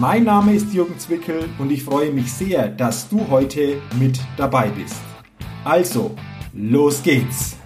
Mein Name ist Jürgen Zwickel und ich freue mich sehr, dass du heute mit dabei bist. Also, los geht's!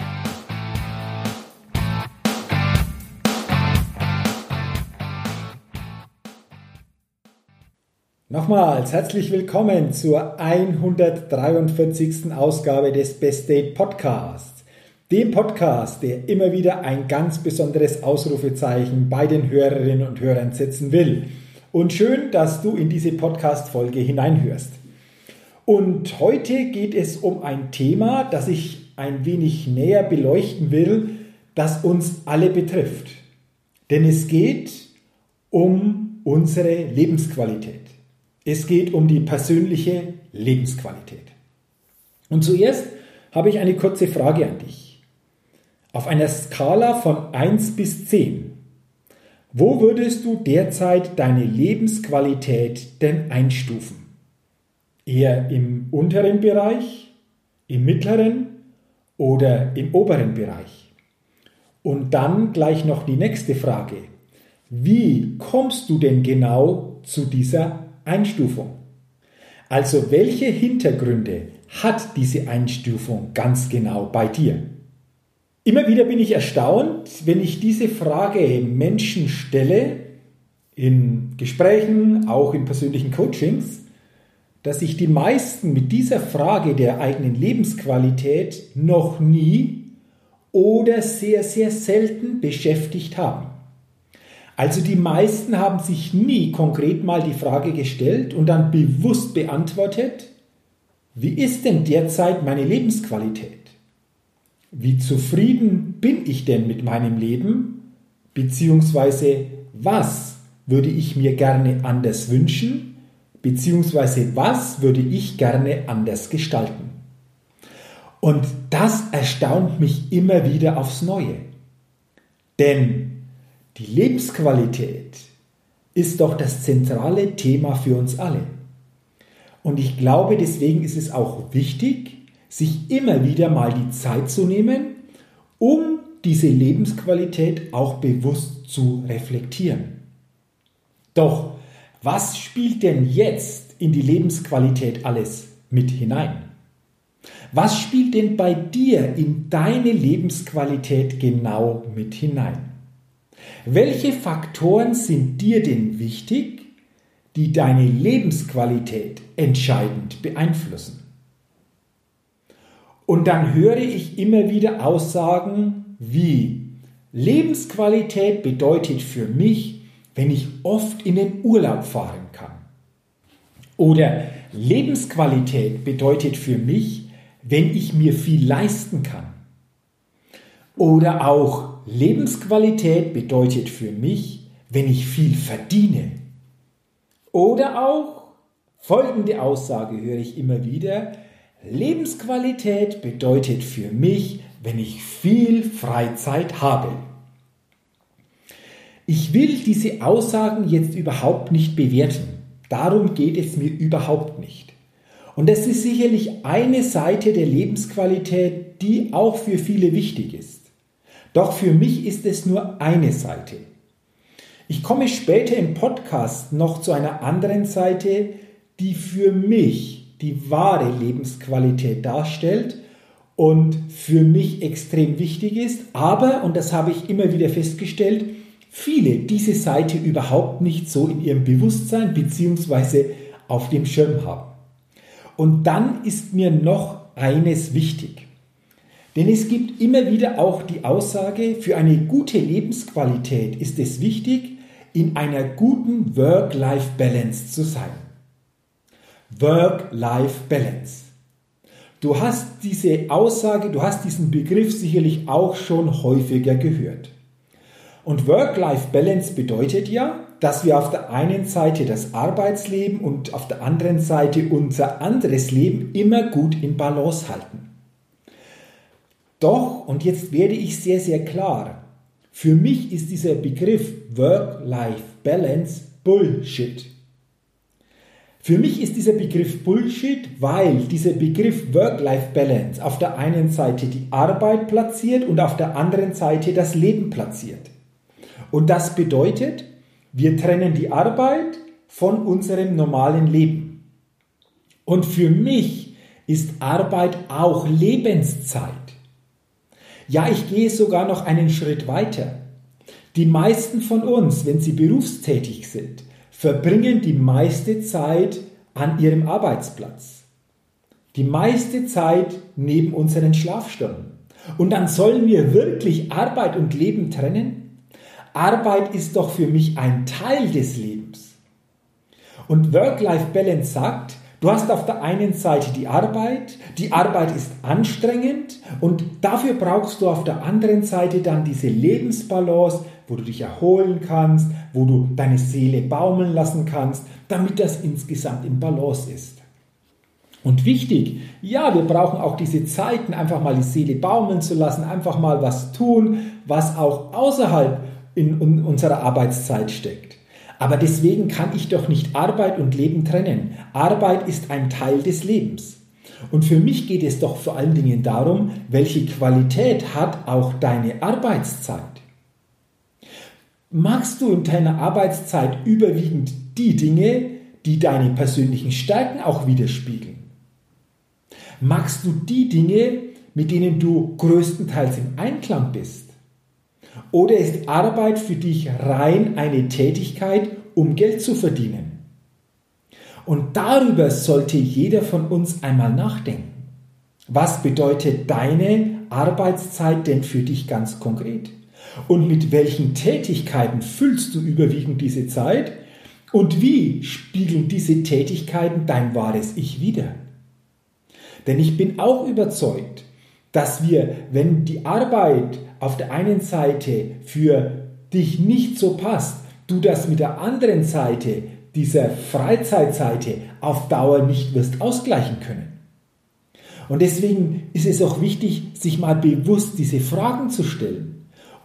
Nochmals herzlich willkommen zur 143. Ausgabe des Best Date Podcasts. Dem Podcast, der immer wieder ein ganz besonderes Ausrufezeichen bei den Hörerinnen und Hörern setzen will. Und schön, dass du in diese Podcast-Folge hineinhörst. Und heute geht es um ein Thema, das ich ein wenig näher beleuchten will, das uns alle betrifft. Denn es geht um unsere Lebensqualität. Es geht um die persönliche Lebensqualität. Und zuerst habe ich eine kurze Frage an dich. Auf einer Skala von 1 bis 10, wo würdest du derzeit deine Lebensqualität denn einstufen? Eher im unteren Bereich, im mittleren oder im oberen Bereich? Und dann gleich noch die nächste Frage. Wie kommst du denn genau zu dieser Einstufung? Also welche Hintergründe hat diese Einstufung ganz genau bei dir? Immer wieder bin ich erstaunt, wenn ich diese Frage Menschen stelle, in Gesprächen, auch in persönlichen Coachings, dass sich die meisten mit dieser Frage der eigenen Lebensqualität noch nie oder sehr, sehr selten beschäftigt haben. Also die meisten haben sich nie konkret mal die Frage gestellt und dann bewusst beantwortet, wie ist denn derzeit meine Lebensqualität? Wie zufrieden bin ich denn mit meinem Leben, beziehungsweise was würde ich mir gerne anders wünschen, beziehungsweise was würde ich gerne anders gestalten. Und das erstaunt mich immer wieder aufs Neue. Denn die Lebensqualität ist doch das zentrale Thema für uns alle. Und ich glaube, deswegen ist es auch wichtig, sich immer wieder mal die Zeit zu nehmen, um diese Lebensqualität auch bewusst zu reflektieren. Doch was spielt denn jetzt in die Lebensqualität alles mit hinein? Was spielt denn bei dir in deine Lebensqualität genau mit hinein? Welche Faktoren sind dir denn wichtig, die deine Lebensqualität entscheidend beeinflussen? Und dann höre ich immer wieder Aussagen wie Lebensqualität bedeutet für mich, wenn ich oft in den Urlaub fahren kann. Oder Lebensqualität bedeutet für mich, wenn ich mir viel leisten kann. Oder auch Lebensqualität bedeutet für mich, wenn ich viel verdiene. Oder auch folgende Aussage höre ich immer wieder, Lebensqualität bedeutet für mich, wenn ich viel Freizeit habe. Ich will diese Aussagen jetzt überhaupt nicht bewerten. Darum geht es mir überhaupt nicht. Und das ist sicherlich eine Seite der Lebensqualität, die auch für viele wichtig ist. Doch für mich ist es nur eine Seite. Ich komme später im Podcast noch zu einer anderen Seite, die für mich die wahre Lebensqualität darstellt und für mich extrem wichtig ist. Aber, und das habe ich immer wieder festgestellt, viele diese Seite überhaupt nicht so in ihrem Bewusstsein bzw. auf dem Schirm haben. Und dann ist mir noch eines wichtig. Denn es gibt immer wieder auch die Aussage, für eine gute Lebensqualität ist es wichtig, in einer guten Work-Life-Balance zu sein. Work-Life-Balance. Du hast diese Aussage, du hast diesen Begriff sicherlich auch schon häufiger gehört. Und Work-Life-Balance bedeutet ja, dass wir auf der einen Seite das Arbeitsleben und auf der anderen Seite unser anderes Leben immer gut in Balance halten. Doch, und jetzt werde ich sehr, sehr klar, für mich ist dieser Begriff Work-Life-Balance Bullshit. Für mich ist dieser Begriff Bullshit, weil dieser Begriff Work-Life-Balance auf der einen Seite die Arbeit platziert und auf der anderen Seite das Leben platziert. Und das bedeutet, wir trennen die Arbeit von unserem normalen Leben. Und für mich ist Arbeit auch Lebenszeit. Ja, ich gehe sogar noch einen Schritt weiter. Die meisten von uns, wenn sie berufstätig sind, verbringen die meiste Zeit an ihrem Arbeitsplatz. Die meiste Zeit neben unseren Schlafstunden. Und dann sollen wir wirklich Arbeit und Leben trennen? Arbeit ist doch für mich ein Teil des Lebens. Und Work-Life-Balance sagt, du hast auf der einen Seite die Arbeit, die Arbeit ist anstrengend und dafür brauchst du auf der anderen Seite dann diese Lebensbalance, wo du dich erholen kannst, wo du deine Seele baumeln lassen kannst, damit das insgesamt in Balance ist. Und wichtig, ja, wir brauchen auch diese Zeiten, einfach mal die Seele baumeln zu lassen, einfach mal was tun, was auch außerhalb in unserer Arbeitszeit steckt. Aber deswegen kann ich doch nicht Arbeit und Leben trennen. Arbeit ist ein Teil des Lebens. Und für mich geht es doch vor allen Dingen darum, welche Qualität hat auch deine Arbeitszeit. Magst du in deiner Arbeitszeit überwiegend die Dinge, die deine persönlichen Stärken auch widerspiegeln? Magst du die Dinge, mit denen du größtenteils im Einklang bist? Oder ist Arbeit für dich rein eine Tätigkeit, um Geld zu verdienen? Und darüber sollte jeder von uns einmal nachdenken. Was bedeutet deine Arbeitszeit denn für dich ganz konkret? Und mit welchen Tätigkeiten füllst du überwiegend diese Zeit? Und wie spiegeln diese Tätigkeiten dein wahres Ich wider? Denn ich bin auch überzeugt, dass wir, wenn die Arbeit auf der einen Seite für dich nicht so passt, du das mit der anderen Seite, dieser Freizeitseite, auf Dauer nicht wirst ausgleichen können. Und deswegen ist es auch wichtig, sich mal bewusst diese Fragen zu stellen,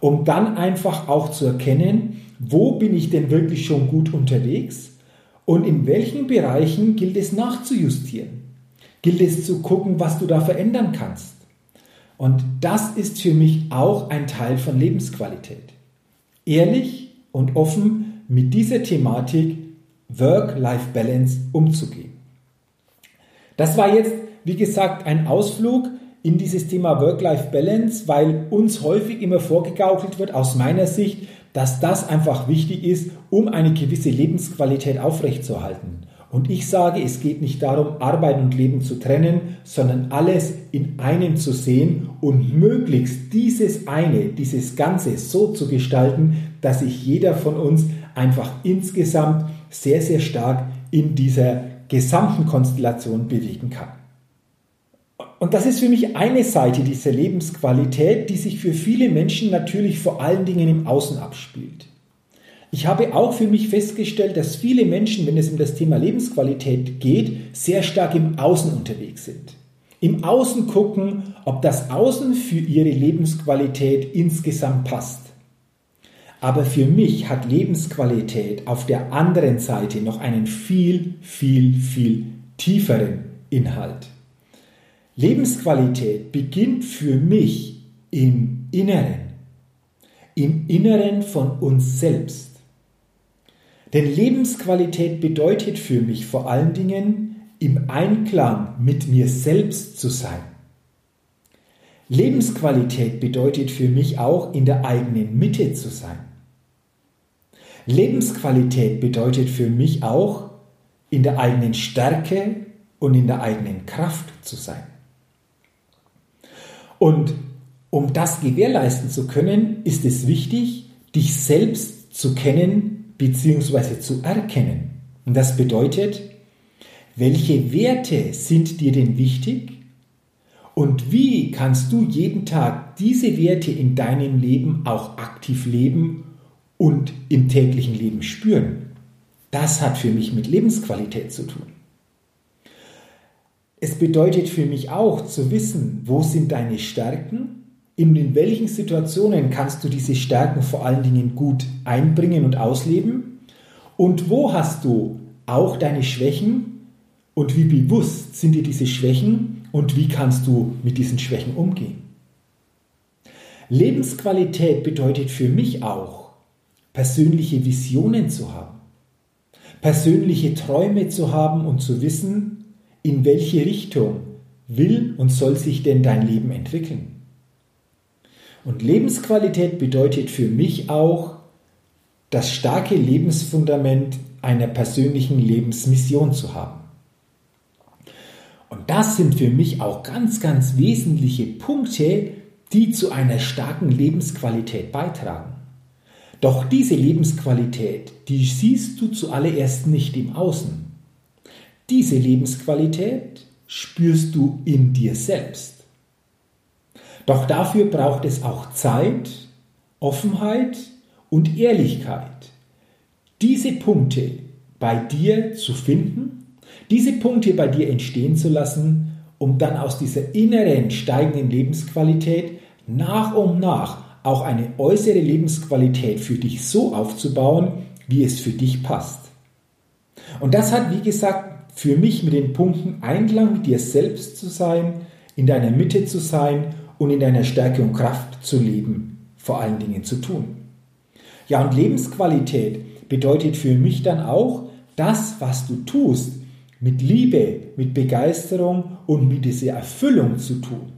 um dann einfach auch zu erkennen, wo bin ich denn wirklich schon gut unterwegs und in welchen Bereichen gilt es nachzujustieren. Gilt es zu gucken, was du da verändern kannst. Und das ist für mich auch ein Teil von Lebensqualität. Ehrlich und offen mit dieser Thematik Work-Life-Balance umzugehen. Das war jetzt, wie gesagt, ein Ausflug in dieses Thema Work-Life-Balance, weil uns häufig immer vorgegaukelt wird, aus meiner Sicht, dass das einfach wichtig ist, um eine gewisse Lebensqualität aufrechtzuerhalten. Und ich sage, es geht nicht darum, Arbeit und Leben zu trennen, sondern alles in einem zu sehen und möglichst dieses eine, dieses Ganze so zu gestalten, dass sich jeder von uns einfach insgesamt sehr, sehr stark in dieser gesamten Konstellation bewegen kann. Und das ist für mich eine Seite dieser Lebensqualität, die sich für viele Menschen natürlich vor allen Dingen im Außen abspielt. Ich habe auch für mich festgestellt, dass viele Menschen, wenn es um das Thema Lebensqualität geht, sehr stark im Außen unterwegs sind. Im Außen gucken, ob das Außen für ihre Lebensqualität insgesamt passt. Aber für mich hat Lebensqualität auf der anderen Seite noch einen viel, viel, viel tieferen Inhalt. Lebensqualität beginnt für mich im Inneren, im Inneren von uns selbst. Denn Lebensqualität bedeutet für mich vor allen Dingen, im Einklang mit mir selbst zu sein. Lebensqualität bedeutet für mich auch, in der eigenen Mitte zu sein. Lebensqualität bedeutet für mich auch, in der eigenen Stärke und in der eigenen Kraft zu sein. Und um das gewährleisten zu können, ist es wichtig, dich selbst zu kennen bzw. zu erkennen. Und das bedeutet, welche Werte sind dir denn wichtig und wie kannst du jeden Tag diese Werte in deinem Leben auch aktiv leben und im täglichen Leben spüren. Das hat für mich mit Lebensqualität zu tun. Es bedeutet für mich auch zu wissen, wo sind deine Stärken, in welchen Situationen kannst du diese Stärken vor allen Dingen gut einbringen und ausleben? Und wo hast du auch deine Schwächen? Und wie bewusst sind dir diese Schwächen? Und wie kannst du mit diesen Schwächen umgehen. Lebensqualität bedeutet für mich auch, persönliche Visionen zu haben, persönliche Träume zu haben und zu wissen, in welche Richtung will und soll sich denn dein Leben entwickeln. Und Lebensqualität bedeutet für mich auch das starke Lebensfundament einer persönlichen Lebensmission zu haben. Und das sind für mich auch ganz, ganz wesentliche Punkte, die zu einer starken Lebensqualität beitragen. Doch diese Lebensqualität, die siehst du zuallererst nicht im Außen. Diese Lebensqualität spürst du in dir selbst. Doch dafür braucht es auch Zeit, Offenheit und Ehrlichkeit, diese Punkte bei dir zu finden, diese Punkte bei dir entstehen zu lassen, um dann aus dieser inneren steigenden Lebensqualität nach und nach auch eine äußere Lebensqualität für dich so aufzubauen, wie es für dich passt. Und das hat, wie gesagt, für mich mit den Punkten Einklang mit dir selbst zu sein, in deiner Mitte zu sein und in deiner Stärke und Kraft zu leben, vor allen Dingen zu tun. Ja, und Lebensqualität bedeutet für mich dann auch, das, was du tust, mit Liebe, mit Begeisterung und mit dieser Erfüllung zu tun.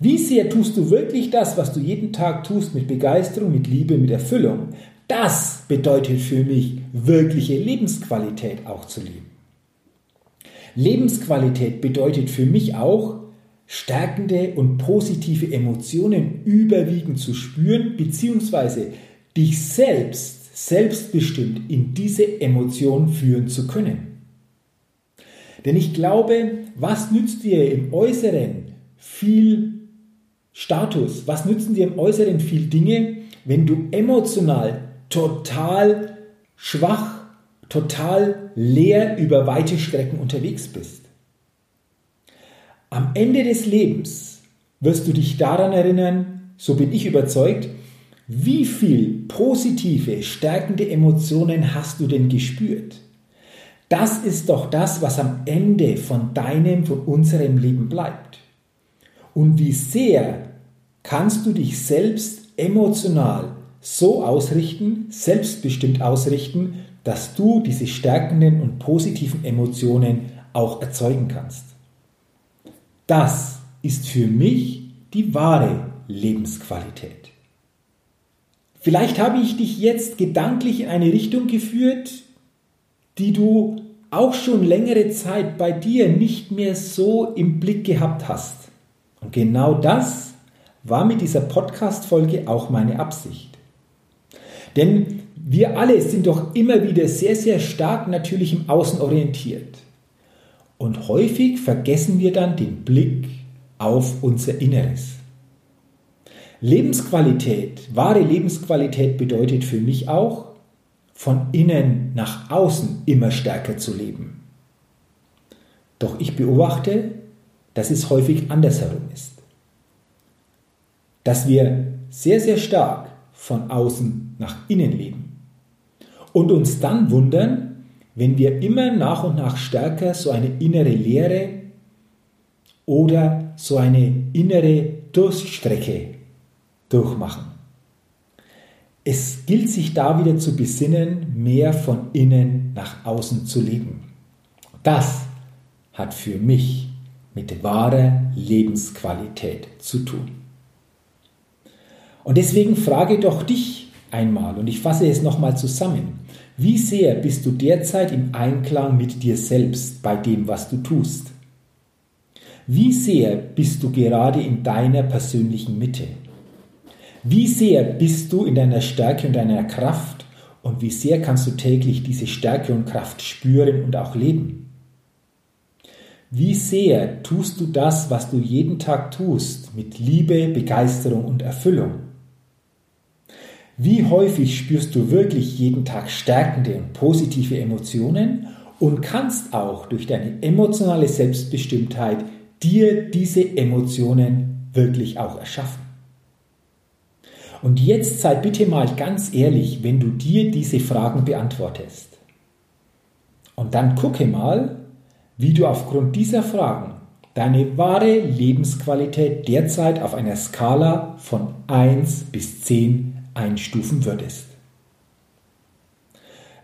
Wie sehr tust du wirklich das, was du jeden Tag tust, mit Begeisterung, mit Liebe, mit Erfüllung? Das bedeutet für mich wirkliche Lebensqualität auch zu leben. Lebensqualität bedeutet für mich auch, stärkende und positive Emotionen überwiegend zu spüren, beziehungsweise dich selbst, selbstbestimmt in diese Emotion führen zu können. Denn ich glaube, was nützt dir im Äußeren viel Status, was nützen dir im Äußeren viel Dinge, wenn du emotional total schwach, total leer über weite Strecken unterwegs bist? Am Ende des Lebens wirst du dich daran erinnern, so bin ich überzeugt, wie viel positive, stärkende Emotionen hast du denn gespürt? Das ist doch das, was am Ende von deinem, von unserem Leben bleibt. Und wie sehr kannst du dich selbst emotional so ausrichten, selbstbestimmt ausrichten, dass du diese stärkenden und positiven Emotionen auch erzeugen kannst. Das ist für mich die wahre Lebensqualität. Vielleicht habe ich dich jetzt gedanklich in eine Richtung geführt, die du auch schon längere Zeit bei dir nicht mehr so im Blick gehabt hast. Und genau das war mit dieser Podcast-Folge auch meine Absicht. Denn wir alle sind doch immer wieder sehr, sehr stark natürlich im Außen orientiert. Und häufig vergessen wir dann den Blick auf unser Inneres. Lebensqualität, wahre Lebensqualität bedeutet für mich auch, von innen nach außen immer stärker zu leben. Doch ich beobachte, dass es häufig andersherum ist. Dass wir sehr, sehr stark von außen nach innen leben und uns dann wundern, wenn wir immer nach und nach stärker so eine innere Leere oder so eine innere Durststrecke durchmachen. Es gilt sich da wieder zu besinnen, mehr von innen nach außen zu leben. Das hat für mich mit wahrer Lebensqualität zu tun. Und deswegen frage doch dich einmal, und ich fasse es nochmal zusammen, wie sehr bist du derzeit im Einklang mit dir selbst bei dem, was du tust? Wie sehr bist du gerade in deiner persönlichen Mitte? Wie sehr bist du in deiner Stärke und deiner Kraft und wie sehr kannst du täglich diese Stärke und Kraft spüren und auch leben? Wie sehr tust du das, was du jeden Tag tust, mit Liebe, Begeisterung und Erfüllung? Wie häufig spürst du wirklich jeden Tag stärkende und positive Emotionen und kannst auch durch deine emotionale Selbstbestimmtheit dir diese Emotionen wirklich auch erschaffen? Und jetzt sei bitte mal ganz ehrlich, wenn du dir diese Fragen beantwortest. Und dann gucke mal, wie du aufgrund dieser Fragen deine wahre Lebensqualität derzeit auf einer Skala von 1 bis 10 einstufen würdest.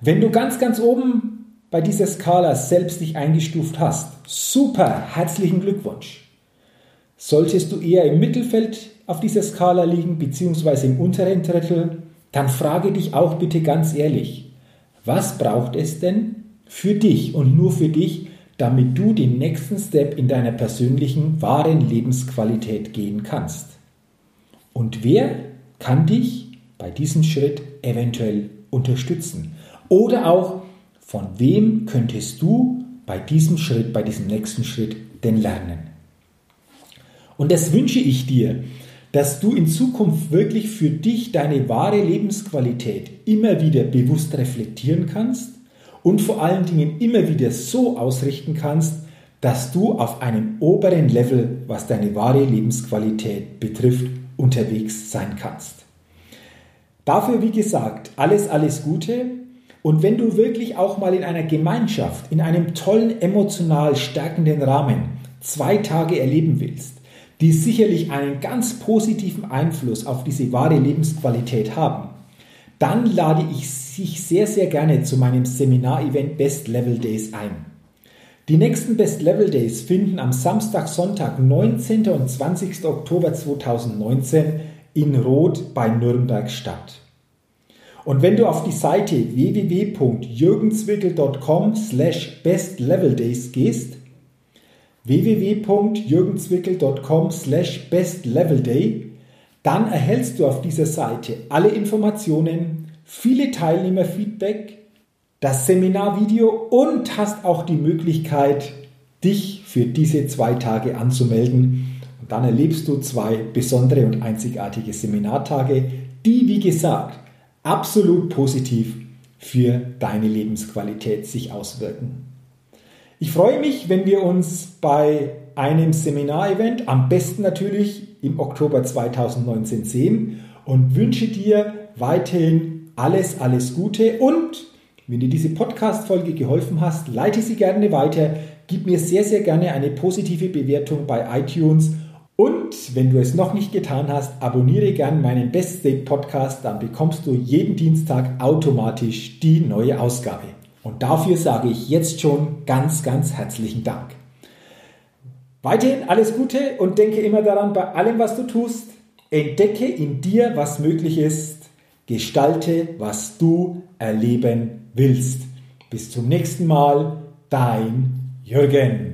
Wenn du ganz, ganz oben bei dieser Skala selbst dich eingestuft hast, super, herzlichen Glückwunsch. Solltest du eher im Mittelfeld auf dieser Skala liegen, beziehungsweise im unteren Drittel, dann frage dich auch bitte ganz ehrlich, was braucht es denn für dich und nur für dich, damit du den nächsten Step in deiner persönlichen, wahren Lebensqualität gehen kannst? Und wer kann dich bei diesem Schritt eventuell unterstützen? Oder auch, von wem könntest du bei diesem Schritt, bei diesem nächsten Schritt denn lernen? Und das wünsche ich dir, dass du in Zukunft wirklich für dich deine wahre Lebensqualität immer wieder bewusst reflektieren kannst und vor allen Dingen immer wieder so ausrichten kannst, dass du auf einem oberen Level, was deine wahre Lebensqualität betrifft, unterwegs sein kannst. Dafür, wie gesagt, alles, alles Gute. Und wenn du wirklich auch mal in einer Gemeinschaft, in einem tollen, emotional stärkenden Rahmen zwei Tage erleben willst, die sicherlich einen ganz positiven Einfluss auf diese wahre Lebensqualität haben, dann lade ich dich sehr, sehr gerne zu meinem Seminar-Event Best Level Days ein. Die nächsten Best Level Days finden am Samstag, Sonntag, 19. und 20. Oktober 2019 in Roth bei Nürnberg statt. Und wenn du auf die Seite www.jürgenswickel.com slash bestleveldays gehst, www.jürgenswickel.com slash bestlevelday, dann erhältst du auf dieser Seite alle Informationen, viele Teilnehmerfeedback, das Seminarvideo und hast auch die Möglichkeit, dich für diese zwei Tage anzumelden. Dann erlebst du zwei besondere und einzigartige Seminartage, die, wie gesagt, absolut positiv für deine Lebensqualität sich auswirken. Ich freue mich, wenn wir uns bei einem Seminarevent, am besten natürlich im Oktober 2019 sehen und wünsche dir weiterhin alles, alles Gute und wenn dir diese Podcast-Folge geholfen hast, leite sie gerne weiter, gib mir sehr, sehr gerne eine positive Bewertung bei iTunes und wenn du es noch nicht getan hast, abonniere gern meinen Best State Podcast, dann bekommst du jeden Dienstag automatisch die neue Ausgabe. Und dafür sage ich jetzt schon ganz, ganz herzlichen Dank. Weiterhin alles Gute und denke immer daran, bei allem, was du tust, entdecke in dir, was möglich ist, gestalte, was du erleben willst. Bis zum nächsten Mal, dein Jürgen.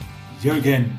Jürgen.